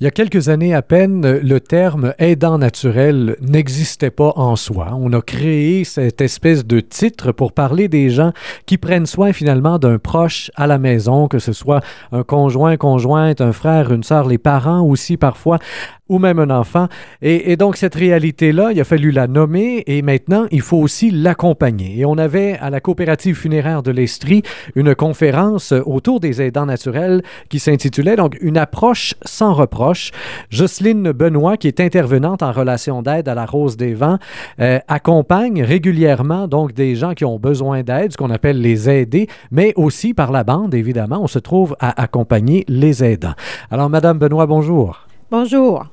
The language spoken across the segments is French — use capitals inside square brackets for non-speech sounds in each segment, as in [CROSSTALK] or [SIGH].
Il y a quelques années à peine, le terme aidant naturel n'existait pas en soi. On a créé cette espèce de titre pour parler des gens qui prennent soin finalement d'un proche à la maison, que ce soit un conjoint, conjointe, un frère, une sœur, les parents aussi parfois ou même un enfant. Et, donc cette réalité-là, il a fallu la nommer et maintenant, il faut aussi l'accompagner. Et on avait à la coopérative funéraire de l'Estrie une conférence autour des aidants naturels qui s'intitulait donc Une approche sans reproche. Jocelyne Benoît, qui est intervenante en relation d'aide à la Rose des Vents, euh, accompagne régulièrement donc des gens qui ont besoin d'aide, ce qu'on appelle les aider, mais aussi par la bande, évidemment, on se trouve à accompagner les aidants. Alors, Madame Benoît, bonjour. Bonjour.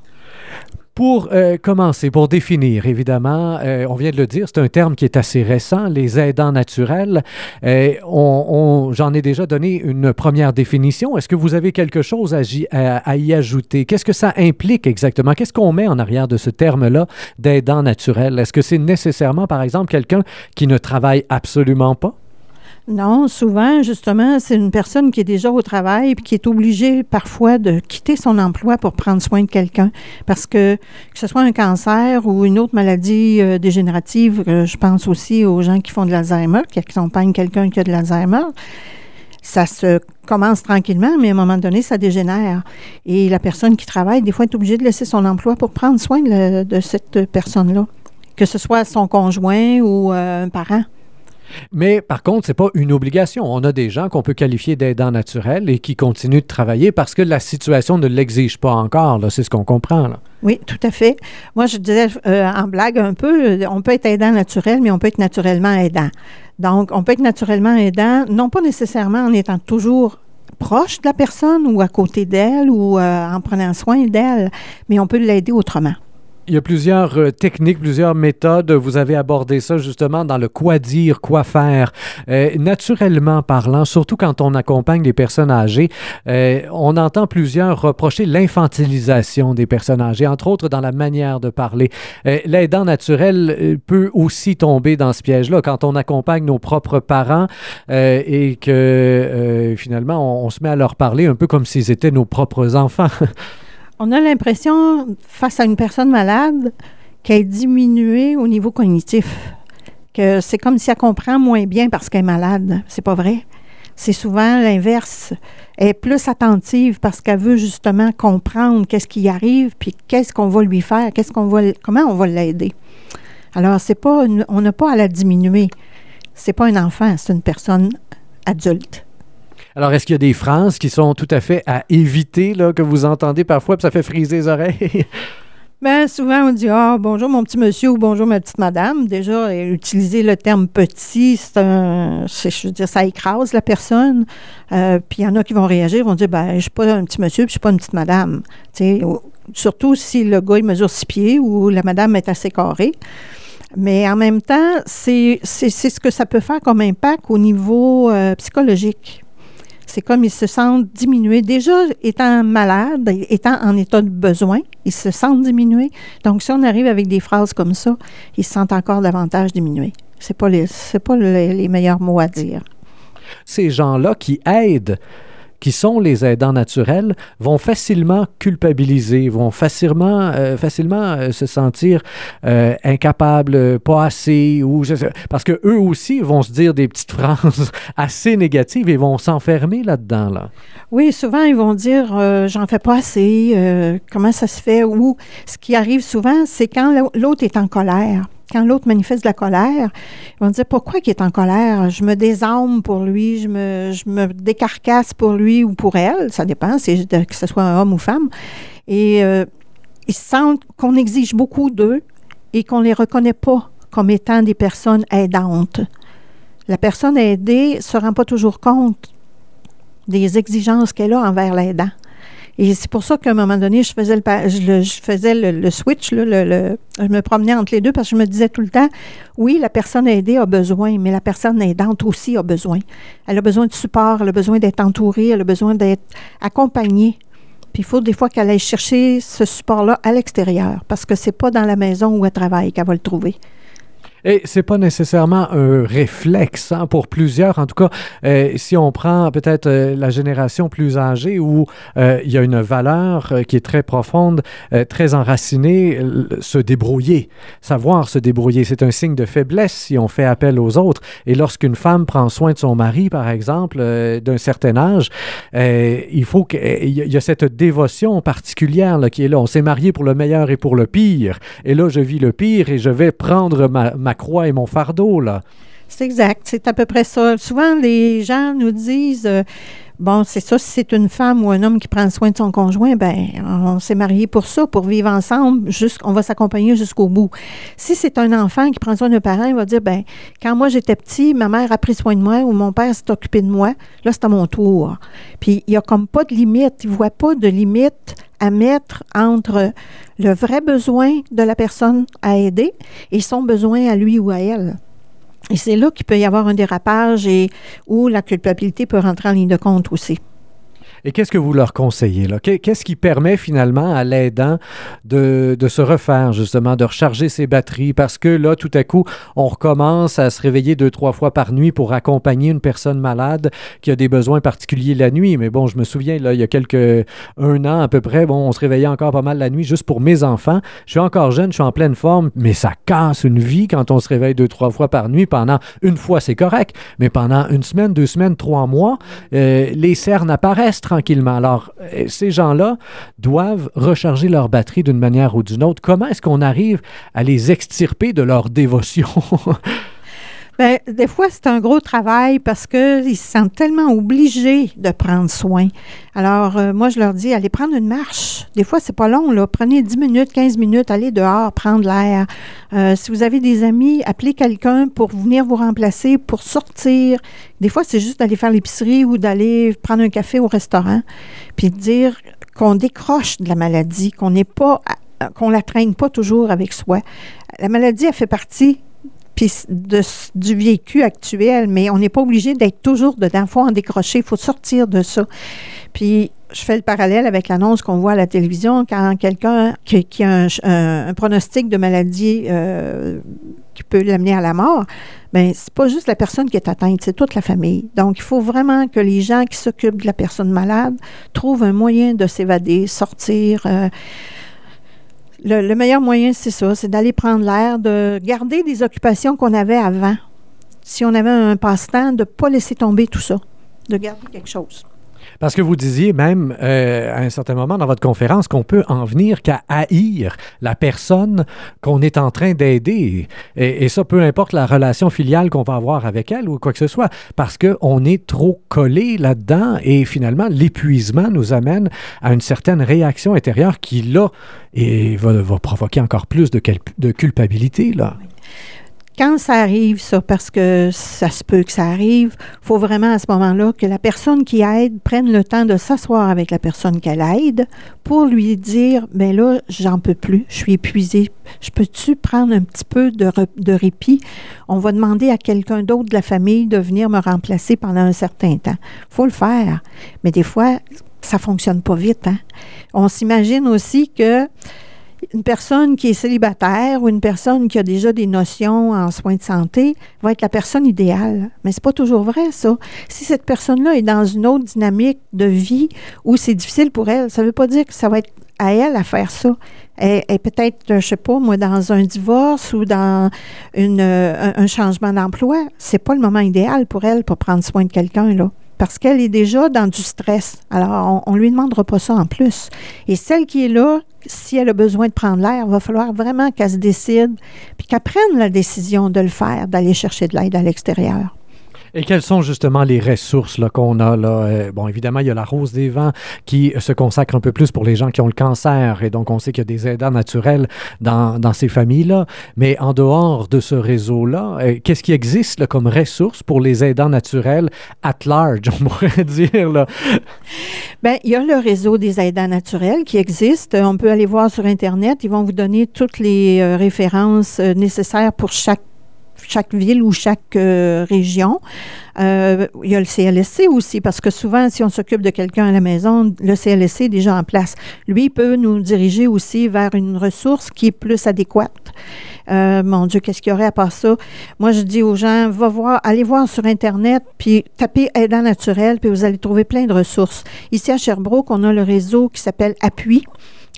Pour euh, commencer, pour définir, évidemment, euh, on vient de le dire, c'est un terme qui est assez récent, les aidants naturels. Euh, on, J'en ai déjà donné une première définition. Est-ce que vous avez quelque chose à, à, y ajouter? Qu'est-ce que ça implique exactement? Qu'est-ce qu'on met en arrière de ce terme-là d'aidant naturel? Est-ce que c'est nécessairement, par exemple, quelqu'un qui ne travaille absolument pas? Non, souvent, justement, c'est une personne qui est déjà au travail et qui est obligée parfois de quitter son emploi pour prendre soin de quelqu'un. Parce que, que ce soit un cancer ou une autre maladie euh, dégénérative, euh, je pense aussi aux gens qui font de l'Alzheimer, qui accompagnent quelqu'un qui a de l'Alzheimer. Ça se commence tranquillement, mais à un moment donné, ça dégénère. Et la personne qui travaille, des fois, est obligée de laisser son emploi pour prendre soin de, cette personne-là, que ce soit son conjoint ou euh, un parent. Mais par contre, ce n'est pas une obligation. On a des gens qu'on peut qualifier d'aidants naturels et qui continuent de travailler parce que la situation ne l'exige pas encore. C'est ce qu'on comprend. Oui, tout à fait. Moi, je disais euh, en blague un peu, on peut être aidant naturel, mais on peut être naturellement aidant. Donc, on peut être naturellement aidant, non pas nécessairement en étant toujours proche de la personne ou à côté d'elle ou euh, en prenant soin d'elle, mais on peut l'aider autrement. Il y a plusieurs euh, techniques, plusieurs méthodes. Vous avez abordé ça justement dans le quoi dire, quoi faire. Euh, naturellement parlant, surtout quand on accompagne des personnes âgées, euh, on entend plusieurs reprocher l'infantilisation des personnes âgées, entre autres dans la manière de parler. L'aidant naturel peut aussi tomber dans ce piège-là quand on accompagne nos propres parents et que finalement on se met à leur parler un peu comme s'ils étaient nos propres enfants. [LAUGHS] On a l'impression, face à une personne malade, qu'elle est diminuée au niveau cognitif. Que c'est comme si elle comprend moins bien parce qu'elle est malade. C'est pas vrai. C'est souvent l'inverse. Elle est plus attentive parce qu'elle veut justement comprendre qu'est-ce qui arrive, puis qu'est-ce qu'on va lui faire, qu'est-ce qu'on va, comment on va l'aider. Alors, c'est pas, on n'a pas à la diminuer. C'est pas un enfant, c'est une personne adulte. Alors, est-ce qu'il y a des phrases qui sont tout à fait à éviter, là, que vous entendez parfois, puis ça fait friser les oreilles? [LAUGHS] Bien, souvent, on dit Ah, bonjour mon petit monsieur ou bonjour ma petite madame. Déjà, utiliser le terme petit, c'est un. Je veux dire, ça écrase la personne. Euh, puis il y en a qui vont réagir, vont dire Ben, je ne suis pas un petit monsieur, puis je ne suis pas une petite madame. surtout si le gars, il mesure six pieds ou la madame est assez carrée. Mais en même temps, c'est ce que ça peut faire comme impact au niveau euh, psychologique. C'est comme ils se sentent diminués. Déjà, étant malades, étant en état de besoin, ils se sentent diminués. Donc, si on arrive avec des phrases comme ça, ils se sentent encore davantage diminués. Ce n'est pas, les, pas les meilleurs mots à dire. Ces gens-là qui aident qui sont les aidants naturels vont facilement culpabiliser, vont facilement, euh, facilement euh, se sentir euh, incapables, pas assez, ou parce que eux aussi vont se dire des petites [LAUGHS] phrases assez négatives et vont s'enfermer là-dedans. Là. Oui, souvent ils vont dire j'en fais pas assez, comment ça se fait, ou ce qui arrive souvent, c'est quand l'autre est en colère quand l'autre manifeste de la colère, ils vont dire pourquoi il est en colère? Je me désarme pour lui, je me, décarcasse pour lui ou pour elle, ça dépend, c'est que ce soit un homme ou femme. Et euh, ils sentent qu'on exige beaucoup d'eux et qu'on ne les reconnaît pas comme étant des personnes aidantes. La personne aidée ne se rend pas toujours compte des exigences qu'elle a envers l'aidant. Et c'est pour ça qu'à un moment donné, je faisais le, je, switch, je me promenais entre les deux parce que je me disais tout le temps, oui, la personne aidée a besoin, mais la personne aidante aussi a besoin. Elle a besoin de support, elle a besoin d'être entourée, elle a besoin d'être accompagnée. Puis il faut des fois qu'elle aille chercher ce support-là à l'extérieur parce que c'est pas dans la maison où elle travaille qu'elle va le trouver. Et c'est pas nécessairement un réflexe hein, pour plusieurs. En tout cas, euh, si on prend peut-être euh, la génération plus âgée où euh, il y a une valeur qui est très profonde, très enracinée, se débrouiller, savoir se débrouiller, c'est un signe de faiblesse si on fait appel aux autres. Et lorsqu'une femme prend soin de son mari, par exemple, d'un certain âge, il faut qu'il y, a- cette dévotion particulière qui est là. On s'est marié pour le meilleur et pour le pire. Et là, je vis le pire et je vais prendre ma croix et mon fardeau. C'est exact, c'est à peu près ça. Souvent, les gens nous disent, euh, bon, c'est ça, si c'est une femme ou un homme qui prend soin de son conjoint, ben, on s'est marié pour ça, pour vivre ensemble, on va s'accompagner jusqu'au bout. Si c'est un enfant qui prend soin d'un parent, il va dire, ben, quand moi j'étais petit, ma mère a pris soin de moi ou mon père s'est occupé de moi, là, c'est à mon tour. Puis, il n'y a comme pas de limite, il ne voit pas de limite à mettre entre le vrai besoin de la personne à aider et son besoin à lui ou à elle. Et c'est là qu'il peut y avoir un dérapage et où la culpabilité peut rentrer en ligne de compte aussi. Et qu'est-ce que vous leur conseillez? là? Qu'est- Qu'est-ce qui permet finalement à l'aidant de, de se refaire, justement, de recharger ses batteries? Parce que là, tout à coup, on recommence à se réveiller deux, trois fois par nuit pour accompagner une personne malade qui a des besoins particuliers la nuit. Mais bon, je me souviens, là, il y a quelques... un an à peu près, bon, on se réveillait encore pas mal la nuit juste pour mes enfants. Je suis encore jeune, je suis en pleine forme, mais ça casse une vie quand on se réveille deux, trois fois par nuit. Pendant une fois, c'est correct, mais pendant une semaine, deux semaines, trois mois, euh, les cernes apparaissent Alors, euh, ces gens-là doivent recharger leur batterie d'une manière ou d'une autre. Comment est-ce qu'on arrive à les extirper de leur dévotion? [LAUGHS] Bien, des fois, c'est un gros travail parce qu'ils se sentent tellement obligés de prendre soin. Alors, euh, moi, je leur dis, allez prendre une marche. Des fois, c'est pas long, là. Prenez 10 minutes, 15 minutes, allez dehors, prendre l'air. Euh, si vous avez des amis, appelez quelqu'un pour venir vous remplacer, pour sortir. Des fois, c'est juste d'aller faire l'épicerie ou d'aller prendre un café au restaurant, puis dire qu'on décroche de la maladie, qu'on n'est pas, qu'on la traîne pas toujours avec soi. La maladie, elle fait partie puis du vécu actuel, mais on n'est pas obligé d'être toujours dedans. Il faut en décrocher, il faut sortir de ça. Puis, je fais le parallèle avec l'annonce qu'on voit à la télévision quand quelqu'un qui, qui, a un, un, pronostic de maladie euh, qui peut l'amener à la mort, bien, c'est pas juste la personne qui est atteinte, c'est toute la famille. Donc, il faut vraiment que les gens qui s'occupent de la personne malade trouvent un moyen de s'évader, sortir. Euh, le, le, meilleur moyen, c'est ça, c'est d'aller prendre l'air, de garder des occupations qu'on avait avant. Si on avait un passe-temps, de ne pas laisser tomber tout ça, de garder quelque chose. Parce que vous disiez même euh, à un certain moment dans votre conférence qu'on peut en venir qu'à haïr la personne qu'on est en train d'aider. Et, ça, peu importe la relation filiale qu'on va avoir avec elle ou quoi que ce soit, parce qu'on est trop collé là-dedans et finalement, l'épuisement nous amène à une certaine réaction intérieure qui, là, et va, provoquer encore plus de, culpabilité. Là. Quand ça arrive, ça, parce que ça se peut que ça arrive, faut vraiment à ce moment-là que la personne qui aide prenne le temps de s'asseoir avec la personne qu'elle aide pour lui dire ben là, j'en peux plus, je suis épuisée. Je peux-tu prendre un petit peu de, de répit? On va demander à quelqu'un d'autre de la famille de venir me remplacer pendant un certain temps. Faut le faire. Mais des fois, ça ne fonctionne pas vite. Hein? On s'imagine aussi que une personne qui est célibataire ou une personne qui a déjà des notions en soins de santé va être la personne idéale. Mais c'est pas toujours vrai, ça. Si cette personne-là est dans une autre dynamique de vie où c'est difficile pour elle, ça veut pas dire que ça va être à elle à faire ça. Elle est peut-être, je sais pas, moi, dans un divorce ou dans un, un changement d'emploi. C'est pas le moment idéal pour elle pour prendre soin de quelqu'un, là parce qu'elle est déjà dans du stress. Alors, on ne lui demandera pas ça en plus. Et celle qui est là, si elle a besoin de prendre l'air, va falloir vraiment qu'elle se décide, puis qu'elle prenne la décision de le faire, d'aller chercher de l'aide à l'extérieur. Et quelles sont justement les ressources qu'on a là? Euh, bon, évidemment, il y a la Rose des Vents qui se consacre un peu plus pour les gens qui ont le cancer. Et donc, on sait qu'il y a des aidants naturels dans, ces familles-là. Mais en dehors de ce réseau-là, euh, qu'est-ce qui existe comme ressources pour les aidants naturels at large, [LAUGHS] on pourrait dire? Là? Bien, il y a le réseau des aidants naturels qui existe. On peut aller voir sur Internet. Ils vont vous donner toutes les euh, références nécessaires pour chaque chaque ville ou chaque euh, région. Euh, il y a le CLSC aussi, parce que souvent, si on s'occupe de quelqu'un à la maison, le CLSC est déjà en place. Lui peut nous diriger aussi vers une ressource qui est plus adéquate. Euh, mon Dieu, qu'est-ce qu'il y aurait à part ça? Moi, je dis aux gens, va voir, allez voir sur Internet, puis tapez aidant naturel, puis vous allez trouver plein de ressources. Ici à Sherbrooke, on a le réseau qui s'appelle Appui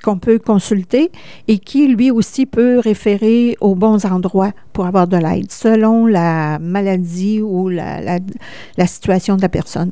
qu'on peut consulter et qui, lui aussi, peut référer aux bons endroits pour avoir de l'aide, selon la maladie ou la, la situation de la personne.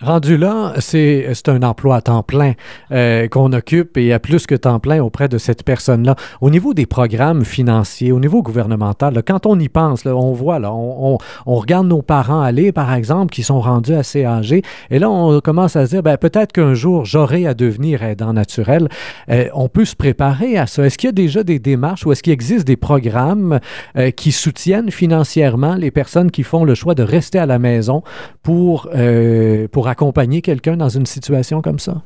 Rendu là, c'est un emploi à temps plein euh, qu'on occupe et à plus que temps plein auprès de cette personne-là. Au niveau des programmes financiers, au niveau gouvernemental, quand on y pense, on voit, là, on, regarde nos parents aller, par exemple, qui sont rendus assez âgés, et là, on commence à se dire, ben, peut-être qu'un jour, j'aurai à devenir aidant naturel. Euh, on peut se préparer à ça. Est-ce qu'il y a déjà des démarches ou est-ce qu'il existe des programmes euh, qui soutiennent financièrement les personnes qui font le choix de rester à la maison pour, pour accompagner quelqu'un dans une situation comme ça?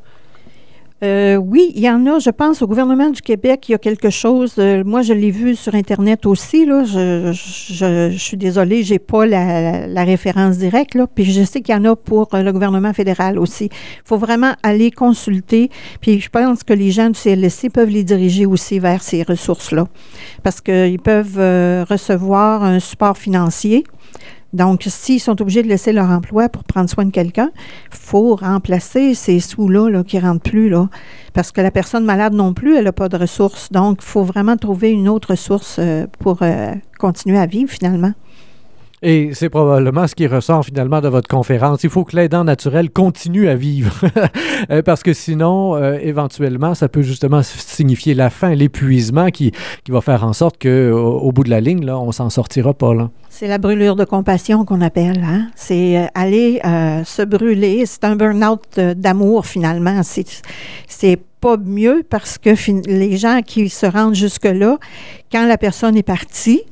Euh, oui, il y en a. Je pense au gouvernement du Québec, il y a quelque chose. Euh, moi, je l'ai vu sur Internet aussi. Là, je, je, suis désolée, j'ai pas la, référence directe. Puis je sais qu'il y en a pour euh, le gouvernement fédéral aussi. Il faut vraiment aller consulter. Puis je pense que les gens du CLSC peuvent les diriger aussi vers ces ressources-là, parce qu'ils peuvent recevoir un support financier donc, s'ils sont obligés de laisser leur emploi pour prendre soin de quelqu'un, il faut remplacer ces sous-là qui ne rentrent plus. Là, parce que la personne malade non plus, elle n'a pas de ressources. Donc, il faut vraiment trouver une autre ressource euh, pour euh, continuer à vivre finalement. Et c'est probablement ce qui ressort finalement de votre conférence. Il faut que l'aidant naturel continue à vivre. [LAUGHS] Euh, parce que sinon, éventuellement, ça peut justement signifier la fin, l'épuisement qui, qui va faire en sorte qu'au au bout de la ligne, là, on s'en sortira pas. C'est la brûlure de compassion qu'on appelle. Hein? C'est euh, aller euh, se brûler. C'est un burn-out euh, d'amour finalement. C'est pas mieux parce que les gens qui se rendent jusque-là, quand la personne est partie,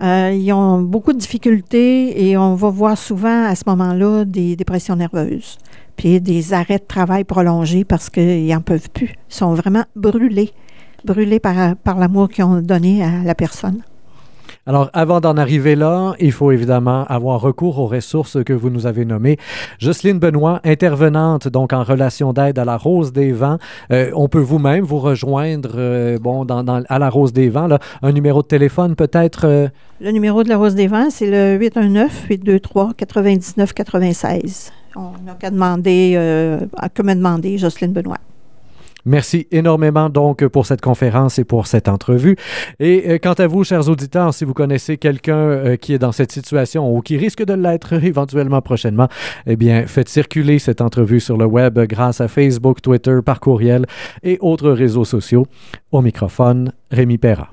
ils ont beaucoup de difficultés et on va voir souvent à ce moment-là des dépressions nerveuses, puis des arrêts de travail prolongés parce qu'ils n'en peuvent plus. Ils sont vraiment brûlés, brûlés par, par l'amour qu'ils ont donné à la personne. Alors, avant d'en arriver là, il faut évidemment avoir recours aux ressources que vous nous avez nommées. Jocelyne Benoît, intervenante donc en relation d'aide à la Rose des Vents. Euh, on peut vous-même vous rejoindre euh, bon, à la Rose des Vents. Un numéro de téléphone peut-être? Euh? Le numéro de la Rose des Vents, c'est le 819-823-9996. On n'a qu'à demander, que me demander, Jocelyne Benoît. Merci énormément donc pour cette conférence et pour cette entrevue. Et euh, quant à vous, chers auditeurs, si vous connaissez quelqu'un euh, qui est dans cette situation ou qui risque de l'être [LAUGHS] éventuellement prochainement, eh bien, faites circuler cette entrevue sur le web grâce à Facebook, Twitter, par courriel et autres réseaux sociaux. Au microphone, Rémi Perra.